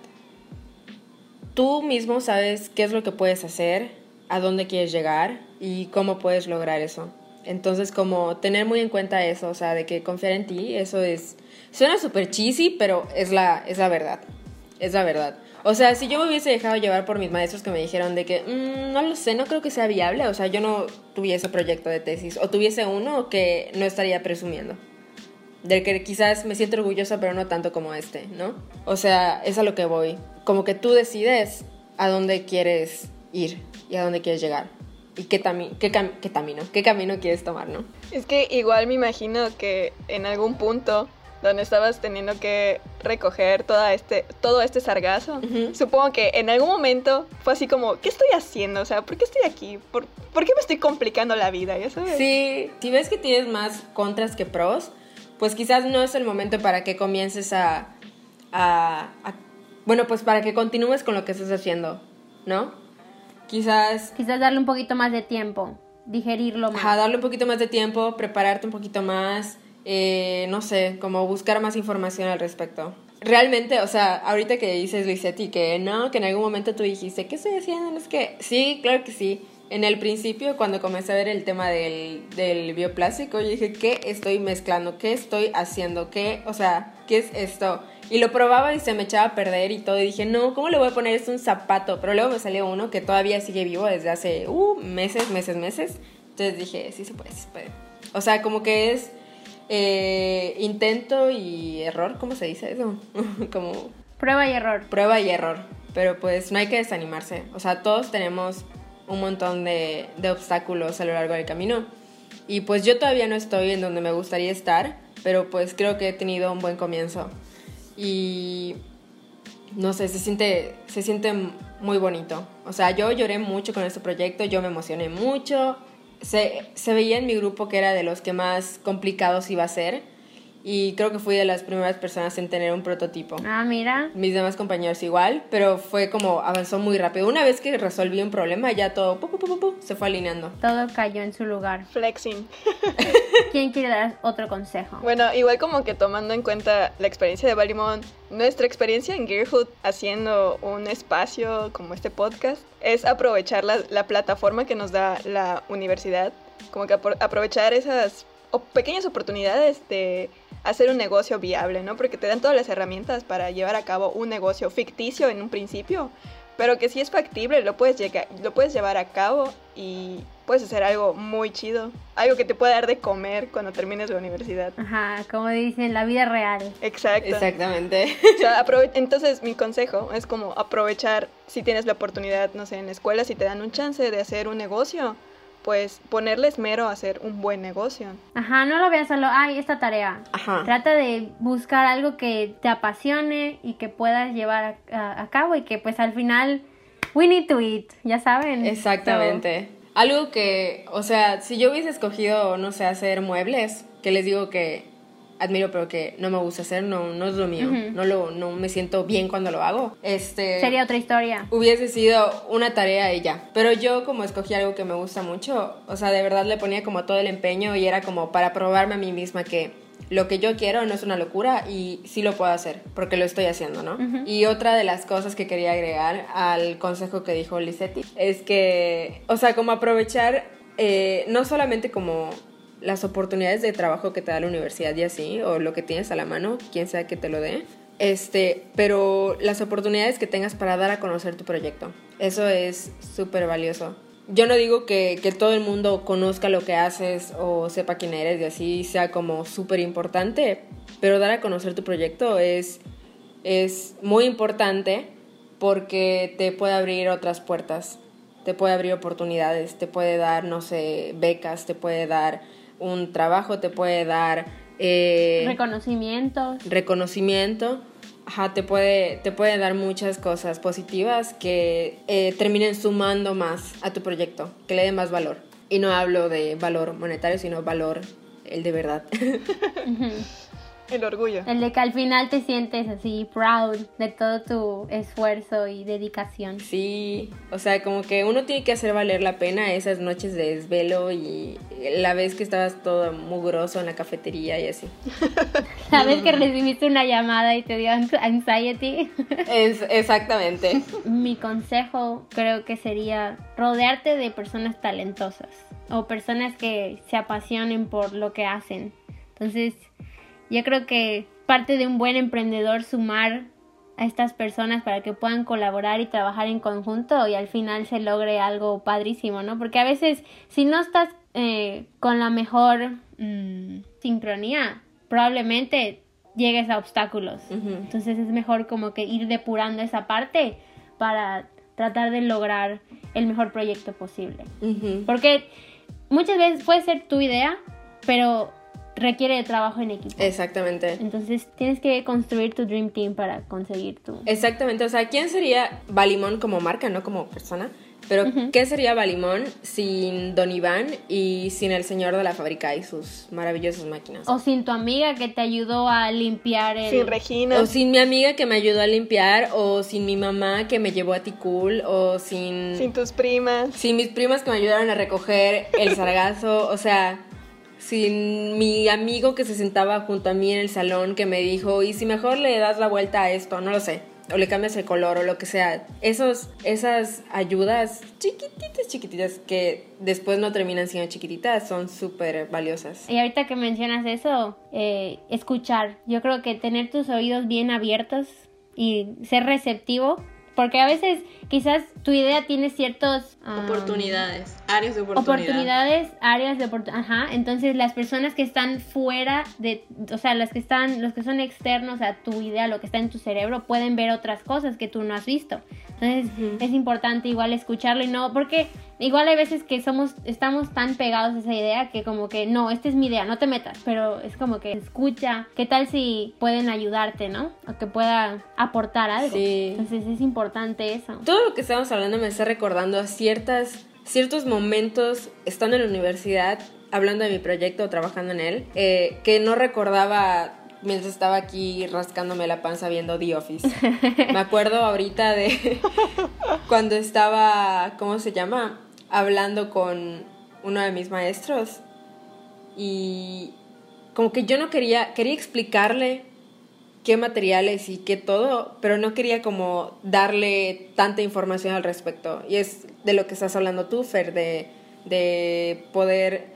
tú mismo sabes qué es lo que puedes hacer, a dónde quieres llegar y cómo puedes lograr eso. Entonces, como tener muy en cuenta eso, o sea, de que confiar en ti, eso es... Suena súper cheesy, pero es la, es la verdad. Es la verdad. O sea, si yo me hubiese dejado llevar por mis maestros que me dijeron de que, "Mm, no lo sé, no creo que sea viable, o sea, yo no tuviese proyecto de tesis, o tuviese uno que no estaría presumiendo del que quizás me siento orgullosa, pero no tanto como este, ¿no? O sea, es a lo que voy. Como que tú decides a dónde quieres ir y a dónde quieres llegar. Y qué, qué, qué camino, qué camino quieres tomar, ¿no? Es que igual me imagino que en algún punto donde estabas teniendo que recoger toda este, todo este sargazo, supongo que en algún momento fue así como, ¿qué estoy haciendo? O sea, ¿por qué estoy aquí? ¿Por, por qué me estoy complicando la vida? ¿Ya sabes? Sí, si ves que tienes más contras que pros, pues quizás no es el momento para que comiences a, a- a- bueno, pues para que continúes con lo que estás haciendo, ¿no? Quizás Quizás darle un poquito más de tiempo, digerirlo más. Darle un poquito más de tiempo, prepararte un poquito más, eh, no sé, como buscar más información al respecto. Realmente, o sea, ahorita que dices, Luisetti, que no, que en algún momento tú dijiste, ¿qué estoy haciendo? Es que, sí, claro que sí. En el principio, cuando comencé a ver el tema del, del bioplástico, yo dije, ¿qué estoy mezclando? ¿Qué estoy haciendo? ¿Qué, o sea, qué es esto? Y lo probaba y se me echaba a perder y todo. Y dije, no, ¿cómo le voy a poner esto un zapato? Pero luego me salió uno que todavía sigue vivo desde hace uh, meses, meses, meses. Entonces dije, sí se puede, se puede. O sea, como que es eh, intento y error, ¿cómo se dice eso? como Prueba y error. prueba y error. Pero pues no hay que desanimarse. O sea, todos tenemos un montón de, de obstáculos a lo largo del camino. Y pues yo todavía no estoy en donde me gustaría estar, pero pues creo que he tenido un buen comienzo. Y no sé, se siente, se siente muy bonito. O sea, yo lloré mucho con este proyecto, yo me emocioné mucho. Se, se veía en mi grupo que era de los que más complicados iba a ser. Y creo que fui de las primeras personas en tener un prototipo Ah, mira. mis demás compañeros igual, pero fue como avanzó muy rápido. Una vez que resolví un problema, ya todo pu, pu, pu, pu, pu, se fue alineando. Todo cayó en su lugar. Flexing. ¿Quién quiere dar otro consejo? Bueno, igual como que tomando en cuenta la experiencia de Balimón, nuestra experiencia en Gearhood haciendo un espacio como este podcast es aprovechar la, la plataforma que nos da la universidad, como que apro- aprovechar esas o- pequeñas oportunidades de hacer un negocio viable, ¿no? Porque te dan todas las herramientas para llevar a cabo un negocio ficticio en un principio, pero que si es factible lo puedes, llegar, lo puedes llevar a cabo y puedes hacer algo muy chido, algo que te pueda dar de comer cuando termines la universidad. Ajá, como dicen, la vida real. Exacto. Exactamente. O sea, aprove- Entonces, mi consejo es como aprovechar si tienes la oportunidad, no sé, en la escuela, si te dan un chance de hacer un negocio, pues ponerle esmero a hacer un buen negocio. Ajá, no lo veas solo, ay, esta tarea. Ajá. Trata de buscar algo que te apasione y que puedas llevar a, a- a cabo y que pues al final we need to eat, ya saben. Exactamente. Algo que, o sea, si yo hubiese escogido, no sé, hacer muebles, que les digo que admiro, pero que no me gusta hacer, no, no es lo mío. No, lo, no me siento bien cuando lo hago. Este. Sería otra historia. hubiese sido una tarea y ya. Pero yo como escogí algo que me gusta mucho, o sea, de verdad le ponía como todo el empeño y era como para probarme a mí misma que lo que yo quiero no es una locura y sí lo puedo hacer, porque lo estoy haciendo, ¿no? Y otra de las cosas que quería agregar al consejo que dijo Lisetti es que, o sea, como aprovechar eh, no solamente como las oportunidades de trabajo que te da la universidad y así, o lo que tienes a la mano, quien sea que te lo dé, este, pero las oportunidades que tengas para dar a conocer tu proyecto. Eso es súper valioso. Yo no digo que, que todo el mundo conozca lo que haces o sepa quién eres y así sea como súper importante, pero dar a conocer tu proyecto es, es muy importante porque te puede abrir otras puertas, te puede abrir oportunidades, te puede dar, no sé, becas, te puede dar un trabajo, te puede dar... eh, Reconocimientos. reconocimiento, ajá, te puede, te puede dar muchas cosas positivas que eh, terminen sumando más a tu proyecto, que le den más valor. Y no hablo de valor monetario, sino valor el de verdad. El orgullo. El de que al final te sientes así proud de todo tu esfuerzo y dedicación. sí, o sea, como que uno tiene que hacer valer la pena esas noches de desvelo y la vez que estabas todo mugroso en la cafetería y así. Sabes que recibiste una llamada y te dio anx- anxiety. Es, exactamente. Mi consejo creo que sería rodearte de personas talentosas o personas que se apasionen por lo que hacen. Entonces, yo creo que parte de un buen emprendedor sumar a estas personas para que puedan colaborar y trabajar en conjunto y al final se logre algo padrísimo, ¿no? Porque a veces si no estás eh, con la mejor mm, sincronía, probablemente llegues a obstáculos. Entonces es mejor como que ir depurando esa parte para tratar de lograr el mejor proyecto posible. Porque muchas veces puede ser tu idea, pero requiere de trabajo en equipo. Exactamente. Entonces tienes que construir tu Dream Team para conseguir tu... Exactamente, o sea, ¿quién sería Balimón como marca, no como persona? Pero, ¿qué sería Balimón sin Don Iván y sin el señor de la fábrica y sus maravillosas máquinas? O sin tu amiga que te ayudó a limpiar el... Sin Regina. O sin mi amiga que me ayudó a limpiar, o sin mi mamá que me llevó a Ticul, o sin... Sin tus primas. sin mis primas que me ayudaron a recoger el sargazo, o sea, sin mi amigo que se sentaba junto a mí en el salón que me dijo, y si mejor le das la vuelta a esto, no lo sé, o le cambias el color o lo que sea. Esos, esas ayudas chiquititas, chiquititas, que después no terminan siendo chiquititas, son súper valiosas. Y ahorita que mencionas eso, eh, escuchar. Yo creo que tener tus oídos bien abiertos y ser receptivo, porque a veces quizás tu idea tiene ciertos... ah, Oportunidades, áreas de oportunidad. oportunidades, áreas de oportunidad, ajá, entonces las personas que están fuera de, o sea, las que están, los que son externos a tu idea, lo que está en tu cerebro, pueden ver otras cosas que tú no has visto. Entonces es importante igual escucharlo y no, porque igual hay veces que somos, estamos tan pegados a esa idea que como que no, esta es mi idea, no te metas, pero es como que escucha, ¿qué tal si pueden ayudarte, no? O que pueda aportar algo. Sí. Entonces es importante eso. Todo lo que estamos hablando me está recordando a ciertas, ciertos momentos estando en la universidad, hablando de mi proyecto o trabajando en él, eh, que no recordaba mientras estaba aquí rascándome la panza viendo The Office. Me acuerdo ahorita de cuando estaba, ¿cómo se llama? Hablando con uno de mis maestros y como que yo no quería, quería explicarle qué materiales y qué todo, pero no quería como darle tanta información al respecto. Y es de lo que estás hablando tú, Fer, de, de poder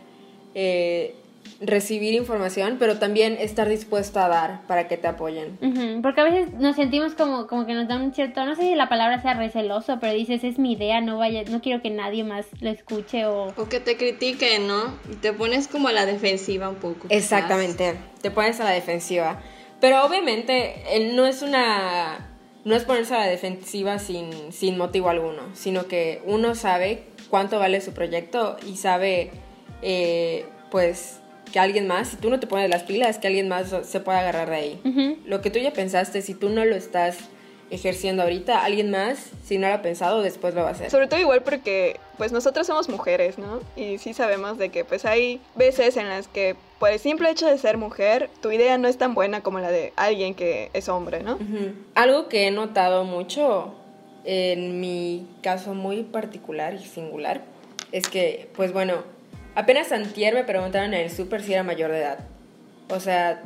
eh, recibir información, pero también estar dispuesto a dar para que te apoyen. Ujú, Porque a veces nos sentimos como, como que nos dan un cierto, no sé si la palabra sea receloso, pero dices, es mi idea, no vaya, no quiero que nadie más lo escuche o... O que te critiquen, ¿no? Y te pones como a la defensiva un poco. quizás. Exactamente, te pones a la defensiva. Pero obviamente no es una... No es ponerse a la defensiva sin, sin motivo alguno, sino que uno sabe cuánto vale su proyecto y sabe, eh, pues, que alguien más, si tú no te pones las pilas, que alguien más se pueda agarrar de ahí. Lo que tú ya pensaste, si tú no lo estás ejerciendo ahorita, alguien más, si no lo ha pensado, después lo va a hacer. Sobre todo igual porque pues nosotros somos mujeres, ¿no? Y sí sabemos de que pues hay veces en las que por el simple hecho de ser mujer, tu idea no es tan buena como la de alguien que es hombre, ¿no? Algo que he notado mucho en mi caso muy particular y singular es que, pues bueno, apenas antier me preguntaron en el súper si era mayor de edad. O sea,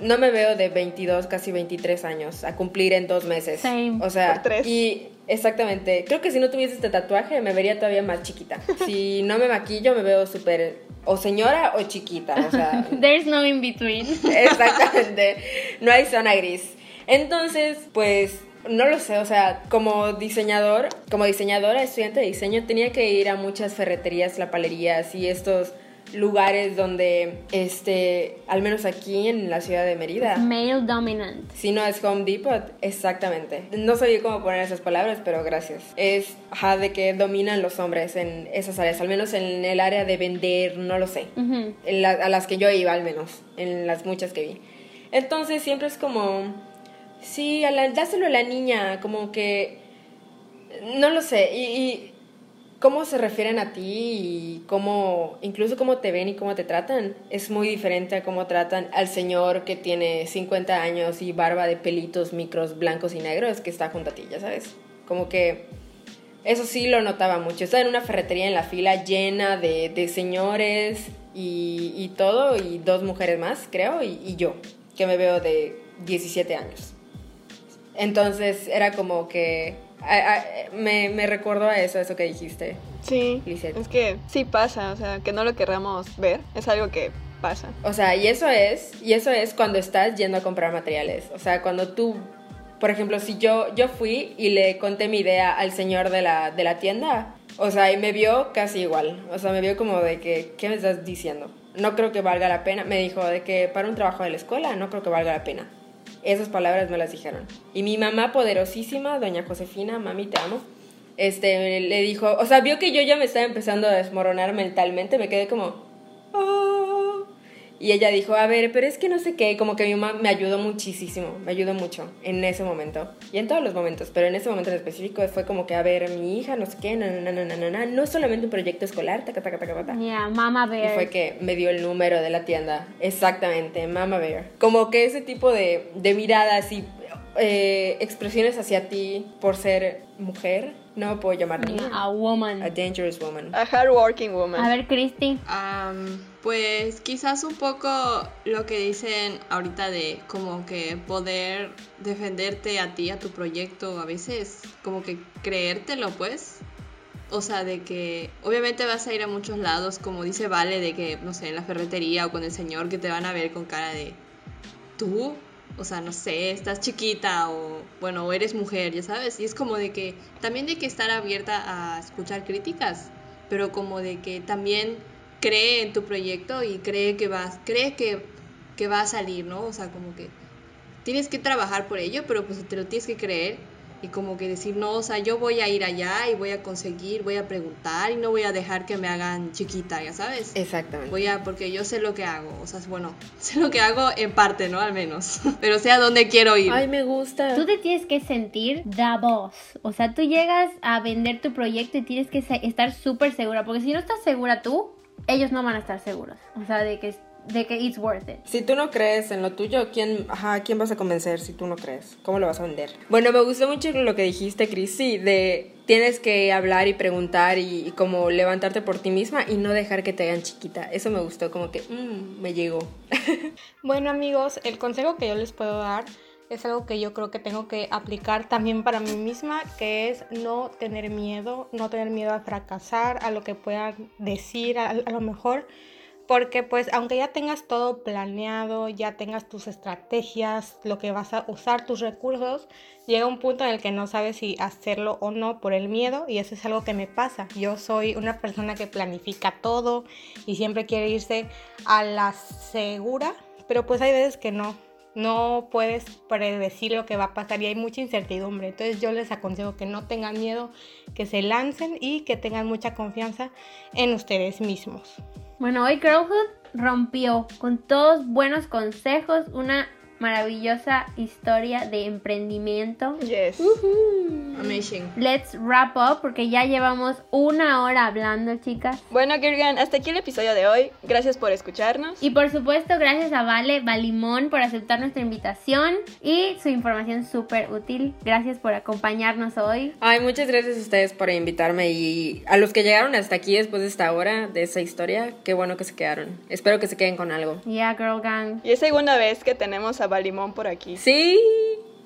no me veo de 22, casi 23 años a cumplir en dos meses. Same. O sea, Por tres. y exactamente, creo que si no tuviese este tatuaje me vería todavía más chiquita. Si no me maquillo me veo súper o señora o chiquita, o sea, There's no in between. Exactamente. No hay zona gris. Entonces, pues, no lo sé, o sea, como diseñador, como diseñadora, estudiante de diseño, tenía que ir a muchas ferreterías, lapalerías y estos lugares donde, este, al menos aquí en la ciudad de Mérida, Male dominant. si no es Home Depot, exactamente. No sabía cómo poner esas palabras, pero gracias. Es, ajá, de que dominan los hombres en esas áreas, al menos en el área de vender, no lo sé en la- a las que yo iba al menos, en las muchas que vi. Entonces siempre es como, sí, a la, dáselo a la niña, como que, no lo sé, y, cómo se refieren a ti y cómo, incluso cómo te ven y cómo te tratan, es muy diferente a cómo tratan al señor que tiene 50 años y barba de pelitos micros blancos y negros que está junto a ti, ya sabes, como que... Eso sí lo notaba mucho. Estaba en una ferretería en la fila llena de, de señores y, y todo, y dos mujeres más, creo, y, y yo, que me veo de 17 años. Entonces era como que a- a- me, me recordó a eso, eso que dijiste. Sí, Lisette. es que sí pasa, o sea, que no lo querramos ver, es algo que pasa. O sea, y eso es, y eso es cuando estás yendo a comprar materiales. O sea, cuando tú, por ejemplo, si yo, yo fui y le conté mi idea al señor de la, de la tienda, o sea, y me vio casi igual. O sea, me vio como de que, ¿qué me estás diciendo? No creo que valga la pena. Me dijo de que para un trabajo de la escuela no creo que valga la pena. Esas palabras me las dijeron. Y mi mamá poderosísima, doña Josefina, mami, te amo. Este, le dijo, o sea, vio que yo ya me estaba empezando a desmoronar mentalmente, me quedé como, "Oh". Y ella dijo, a ver, pero es que no sé qué, como que mi mamá me ayudó muchísimo, me ayudó mucho en ese momento. Y en todos los momentos, pero en ese momento en específico fue como que, a ver, mi hija, no sé qué, no, no, no, no, no, no, solamente un proyecto escolar, taca, taca, taca, taca. Yeah, Mama Y Bear. fue que me dio el número de la tienda. Exactamente, Mama Bear. Como que ese tipo de, de miradas y eh, expresiones hacia ti por ser mujer, no me puedo llamar niña. A woman. A dangerous woman. A hardworking woman. A ver, Christy. Am, pues quizás un poco lo que dicen ahorita de como que poder defenderte a ti, a tu proyecto, a veces como que creértelo pues. O sea, de que obviamente vas a ir a muchos lados, como dice Vale, de que, no sé, en la ferretería o con el señor que te van a ver con cara de, tú, o sea, no sé, estás chiquita o, bueno, o eres mujer, ya sabes. Y es como de que, también de que estar abierta a escuchar críticas, pero como de que también cree en tu proyecto y cree que vas, cree que, que va a salir, ¿no? O sea, como que tienes que trabajar por ello, pero pues te lo tienes que creer y como que decir, no, o sea, yo voy a ir allá y voy a conseguir, voy a preguntar y no voy a dejar que me hagan chiquita, ya sabes. Exactamente. Voy a, porque yo sé lo que hago, o sea, bueno, sé lo que hago en parte, ¿no? Al menos, pero sé a dónde quiero ir. Ay, me gusta. Tú te tienes que sentir the boss. O sea, tú llegas a vender tu proyecto y tienes que estar súper segura. Porque si no estás segura tú, ellos no van a estar seguros. O sea, de que, de que it's worth it. Si tú no crees en lo tuyo, ¿quién, ajá, ¿quién vas a convencer si tú no crees? ¿Cómo lo vas a vender? Bueno, me gustó mucho lo que dijiste, Chris, sí, de tienes que hablar y preguntar y, y como levantarte por ti misma y no dejar que te hagan chiquita. Eso me gustó, como que mm, me llegó. Bueno amigos, el consejo que yo les puedo dar es algo que yo creo que tengo que aplicar también para mí misma, que es no tener miedo, no tener miedo a fracasar, a lo que puedan decir, a, a lo mejor, porque pues aunque ya tengas todo planeado, ya tengas tus estrategias, lo que vas a usar, tus recursos, llega un punto en el que no sabes si hacerlo o no por el miedo y eso es algo que me pasa. Yo soy una persona que planifica todo y siempre quiere irse a la segura, pero pues hay veces que no, no puedes predecir lo que va a pasar y hay mucha incertidumbre. Entonces yo les aconsejo que no tengan miedo, que se lancen y que tengan mucha confianza en ustedes mismos. Bueno, hoy Girlhood rompió con todos buenos consejos, una maravillosa historia de emprendimiento. Yes. Amazing. Let's wrap up porque ya llevamos una hora hablando, chicas. Bueno, Kirgan, hasta aquí el episodio de hoy. Gracias por escucharnos. Y por supuesto, gracias a Vale Balimón por aceptar nuestra invitación y su información súper útil. Gracias por acompañarnos hoy. Ay, muchas gracias a ustedes por invitarme y a los que llegaron hasta aquí después de esta hora, de esa historia, qué bueno que se quedaron. Espero que se queden con algo. Yeah, Girl Gang. Y es segunda vez que tenemos a Balimón por aquí. Sí,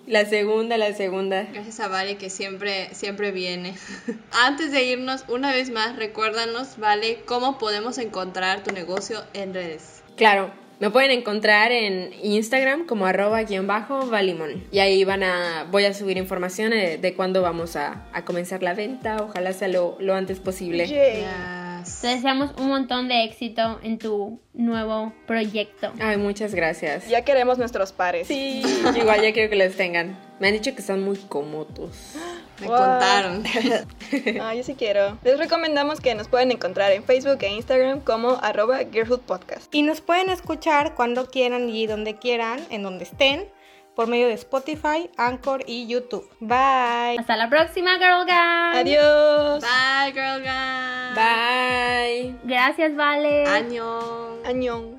la segunda, la segunda. Gracias a Vale que siempre, siempre viene. Antes de irnos, una vez más, recuérdanos, Vale, cómo podemos encontrar tu negocio en redes. Claro, me pueden encontrar en Instagram como arroba guion bajo valimón. Y ahí van a, voy a subir información de, de cuándo vamos a, a comenzar la venta. Ojalá sea lo, lo antes posible. Yay. Te deseamos un montón de éxito en tu nuevo proyecto. Ay, muchas gracias. Ya queremos nuestros pares. Sí, igual ya quiero que los tengan. Me han dicho que son muy cómodos. Me Wow. contaron. Ah, yo sí quiero. Les recomendamos que nos pueden encontrar en Facebook e Instagram como arroba Girlhood Podcast. Y nos pueden escuchar cuando quieran y donde quieran, en donde estén, por medio de Spotify, Anchor y YouTube. Bye. Hasta la próxima, Girl Gang. Adiós. Bye, girl gang. Bye. Gracias, Vale. Año. Añón.